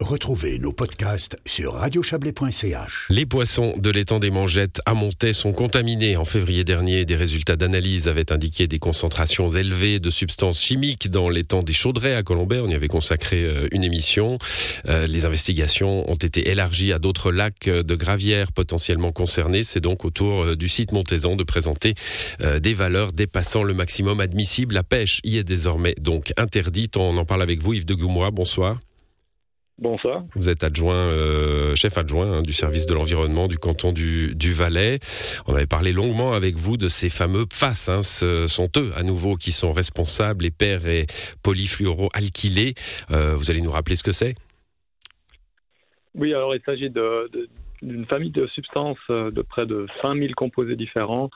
Retrouvez nos podcasts sur radiochablais.ch. Les poissons de l'étang des Mangettes à Montaix sont contaminés. En février dernier, des résultats d'analyse avaient indiqué des concentrations élevées de substances chimiques dans l'étang des Chaudrets à Colombay. On y avait consacré euh, une émission. Euh, les investigations ont été élargies à d'autres lacs de gravières potentiellement concernés. C'est donc au tour euh, du site montaisan de présenter des valeurs dépassant le maximum admissible. La pêche y est désormais donc interdite. On en parle avec vous, Yves de Goumois. Bonsoir. Bonsoir. Vous êtes adjoint, euh, chef adjoint hein, du service de l'environnement du canton du, Valais. On avait parlé longuement avec vous de ces fameux PFAS. Hein. Ce sont eux, à nouveau, qui sont responsables, les pères et polyfluoroalkylés. Euh, vous allez nous rappeler ce que c'est? Oui, alors il s'agit d'une famille de substances euh, de près de 5000 composés différents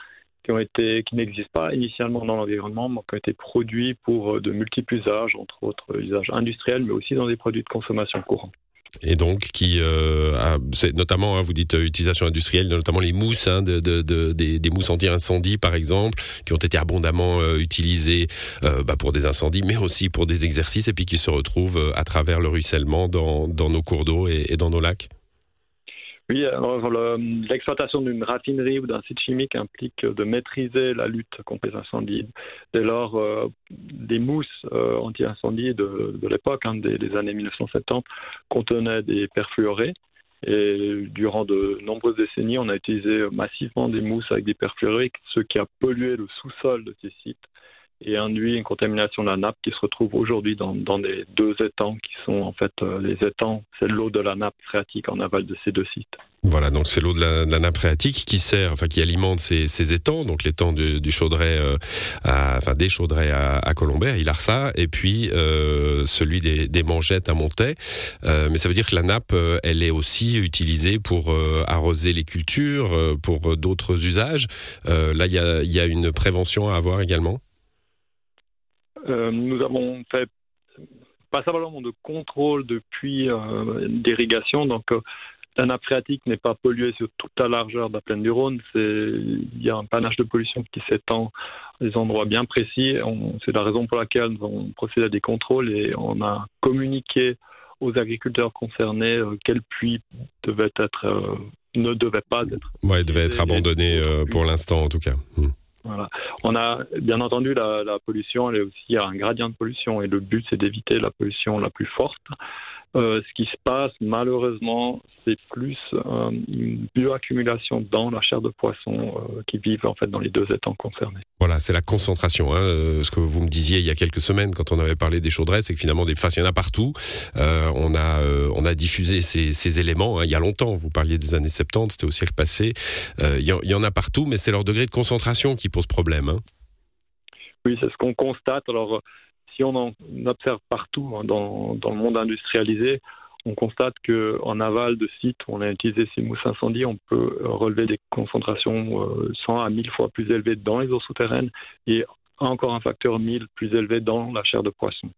qui n'existent pas initialement dans l'environnement, mais qui ont été produits pour euh, de multiples usages, entre autres usages industriels, mais aussi dans des produits de consommation courante. Et donc, qui, euh, notamment, hein, vous dites euh, utilisation industrielle, notamment les mousses, hein, de, de, des, mousses anti-incendie par exemple, qui ont été abondamment utilisées bah, pour des incendies, mais aussi pour des exercices, et puis qui se retrouvent à travers le ruissellement dans, nos cours d'eau et dans nos lacs. Oui, alors l'exploitation d'une raffinerie ou d'un site chimique implique de maîtriser la lutte contre les incendies. Dès lors, euh, des mousses euh, anti-incendie de, l'époque, hein, des, années 1970, contenaient des perfluorés. Et durant de nombreuses décennies, on a utilisé massivement des mousses avec des perfluorés, ce qui a pollué le sous-sol de ces sites et induit une contamination de la nappe qui se retrouve aujourd'hui dans, dans les deux étangs qui sont en fait euh, les étangs, c'est l'eau de la nappe phréatique en aval de ces deux sites. Voilà, donc c'est l'eau de, la, nappe phréatique qui sert, enfin qui alimente ces, ces étangs, donc l'étang du, du euh, enfin des Chaudrets à, à Colombay, à Ilarsa, et puis euh, celui des, Mangettes à Montaix. Mais ça veut dire que la nappe, elle est aussi utilisée pour arroser les cultures, pour d'autres usages. là, il a, y a une prévention à avoir également? Euh, nous avons fait pas simplement de contrôle depuis euh, d'irrigation, donc euh, la nappe phréatique n'est pas polluée sur toute la largeur de la plaine du Rhône. Il y a un panache de pollution qui s'étend à des endroits bien précis. C'est la raison pour laquelle nous avons procédé à des contrôles et on a communiqué aux agriculteurs concernés quel puits devait être, ne devait pas être. Ouais, devait être abandonné pour l'instant en tout cas. Hmm. Voilà. On a bien entendu la, la, pollution, elle est aussi un gradient de pollution et le but c'est d'éviter la pollution la plus forte. Euh, ce qui se passe malheureusement, c'est plus euh, une bioaccumulation dans la chair de poisson euh, qui vivent en fait dans les deux étangs concernés. Voilà, c'est la concentration. Hein, ce que vous me disiez il y a quelques semaines quand on avait parlé des chaudrets, c'est que finalement des, il y en a partout. On a on a diffusé ces, ces éléments hein, il y a longtemps. Vous parliez des années 70, c'était au siècle passé. il, y en, il, y en, a partout, mais c'est leur degré de concentration qui pose problème. Hein. Oui, c'est ce qu'on constate. Alors si on en observe partout hein, dans, le monde industrialisé, on constate qu'en aval de sites où on a utilisé ces mousses incendies, on peut relever des concentrations 100 euh, à 1000 fois plus élevées dans les eaux souterraines et encore un facteur 1000 plus élevé dans la chair de poisson.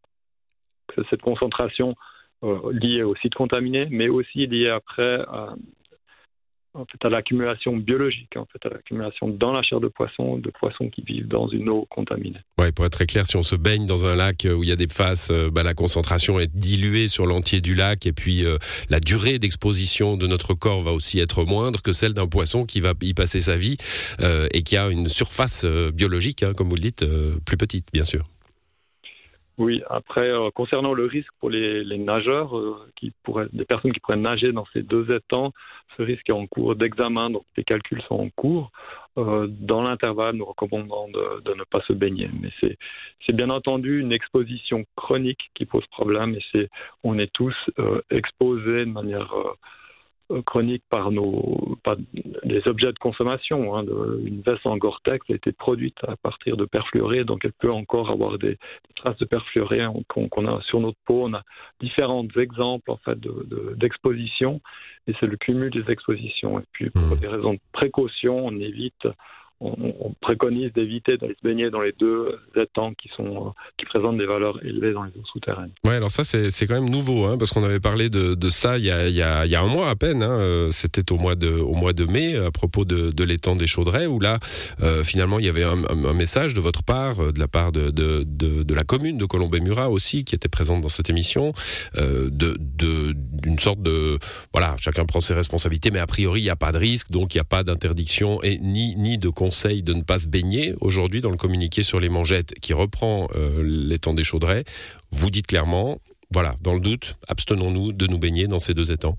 Cette concentration euh, liée aux sites contaminés, mais aussi liée après à, en fait, à l'accumulation biologique, en fait, à l'accumulation dans la chair de poisson, de poissons qui vivent dans une eau contaminée. Ouais, pour être très clair, si on se baigne dans un lac euh, où il y a des faces, euh, bah, la concentration est diluée sur l'entier du lac et puis euh, la durée d'exposition de notre corps va aussi être moindre que celle d'un poisson qui va y passer sa vie et qui a une surface biologique, hein, comme vous le dites, plus petite, bien sûr. Oui, après, concernant le risque pour les, les nageurs, qui pourraient, des personnes qui pourraient nager dans ces deux étangs, ce risque est en cours d'examen, donc les calculs sont en cours. Euh, dans l'intervalle, nous recommandons de, de, ne pas se baigner. Mais c'est bien entendu une exposition chronique qui pose problème et c'est on est tous euh, exposés de manière euh, euh, chronique par nos par les objets de consommation. Hein, une veste en Gore-Tex a été produite à partir de perfluorés, donc elle peut encore avoir des, traces de perfluorés qu'on a sur notre peau. On a différents exemples en fait d'exposition de, et c'est le cumul des expositions. Et puis pour mmh. des raisons de précaution, on évite on, préconise d'éviter d'aller se baigner dans les deux étangs qui sont qui présentent des valeurs élevées dans les eaux souterraines. Ouais, alors ça c'est quand même nouveau, hein, parce qu'on avait parlé de, ça il y, a, il, y a, un mois à peine. Hein, C'était au mois de au mois de mai à propos de, l'étang des Chaudrets, où là euh, finalement il y avait un, message de votre part, de la part de, de, la commune de Colombey-Murat aussi, qui était présente dans cette émission, euh, d'une sorte de voilà, chacun prend ses responsabilités, mais a priori il n'y a pas de risque, donc il n'y a pas d'interdiction et ni ni de conseil de ne pas se baigner. Aujourd'hui, dans le communiqué sur les mangettes qui reprend euh, l'étang des Chaudrets, vous dites clairement, voilà, dans le doute, abstenons-nous de nous baigner dans ces deux étangs.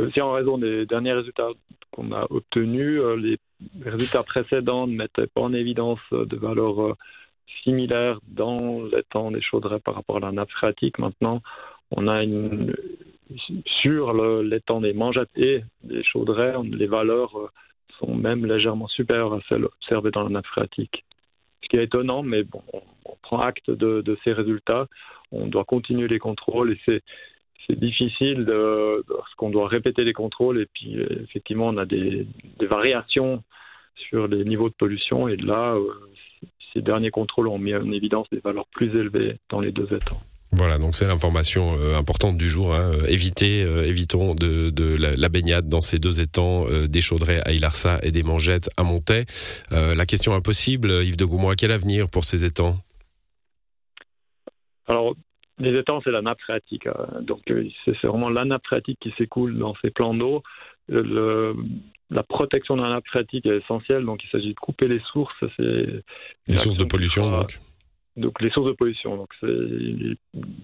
Euh, si en raison des derniers résultats qu'on a obtenus, euh, les résultats précédents ne mettaient pas en évidence de valeurs similaires dans l'étang des Chaudrets par rapport à la nappe phréatique. Maintenant, on a une, sur l'étang des mangettes et des Chaudrets, les valeurs sont même légèrement supérieures à celles observées dans la nappe phréatique. Ce qui est étonnant, mais bon, on, prend acte de, ces résultats. On doit continuer les contrôles et c'est difficile parce qu'on doit répéter les contrôles et puis effectivement on a des, variations sur les niveaux de pollution et là euh, ces derniers contrôles ont mis en évidence des valeurs plus élevées dans les deux étangs. Voilà, donc c'est l'information euh, importante du jour. Hein. Évitez, euh, évitons de, de la, baignade dans ces deux étangs, euh, des Chaudrets à Ilarsa et des Mangettes à Montaix. la question impossible, Yves de Goumois, quel avenir pour ces étangs? Alors, les étangs, c'est la nappe phréatique. Hein. donc, c'est vraiment la nappe phréatique qui s'écoule dans ces plans d'eau. la protection de la nappe phréatique est essentielle, donc il s'agit de couper les sources. Les sources de pollution, donc donc les sources de pollution. Donc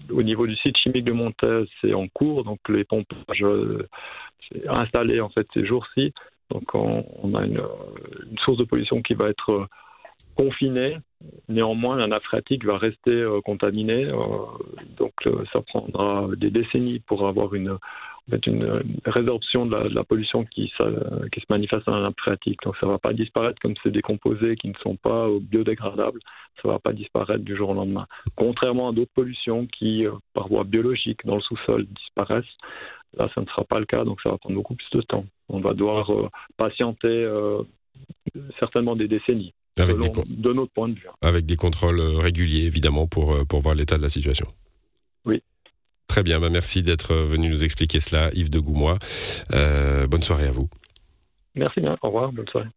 au niveau du site chimique de Montez, c'est en cours. Donc les pompages euh, installés en fait ces jours-ci. Donc on, a une, source de pollution qui va être euh, confinée. Néanmoins, la nappe phréatique va rester euh, contaminée. donc ça prendra des décennies pour avoir une une, résorption de la, pollution qui, qui, se manifeste dans la nappe phréatique. Donc ça ne va pas disparaître comme c'est des composés qui ne sont pas biodégradables, ça ne va pas disparaître du jour au lendemain. Contrairement à d'autres pollutions qui, euh, par voie biologique, dans le sous-sol, disparaissent, là ça ne sera pas le cas, donc ça va prendre beaucoup plus de temps. On va devoir euh, patienter euh, certainement des décennies. de notre point de vue. Avec des contrôles réguliers, évidemment, pour, pour voir l'état de la situation. Très bien, bah merci d'être venu nous expliquer cela, Yves de Goumois. Euh, bonne soirée à vous. Merci bien, au revoir, bonne soirée.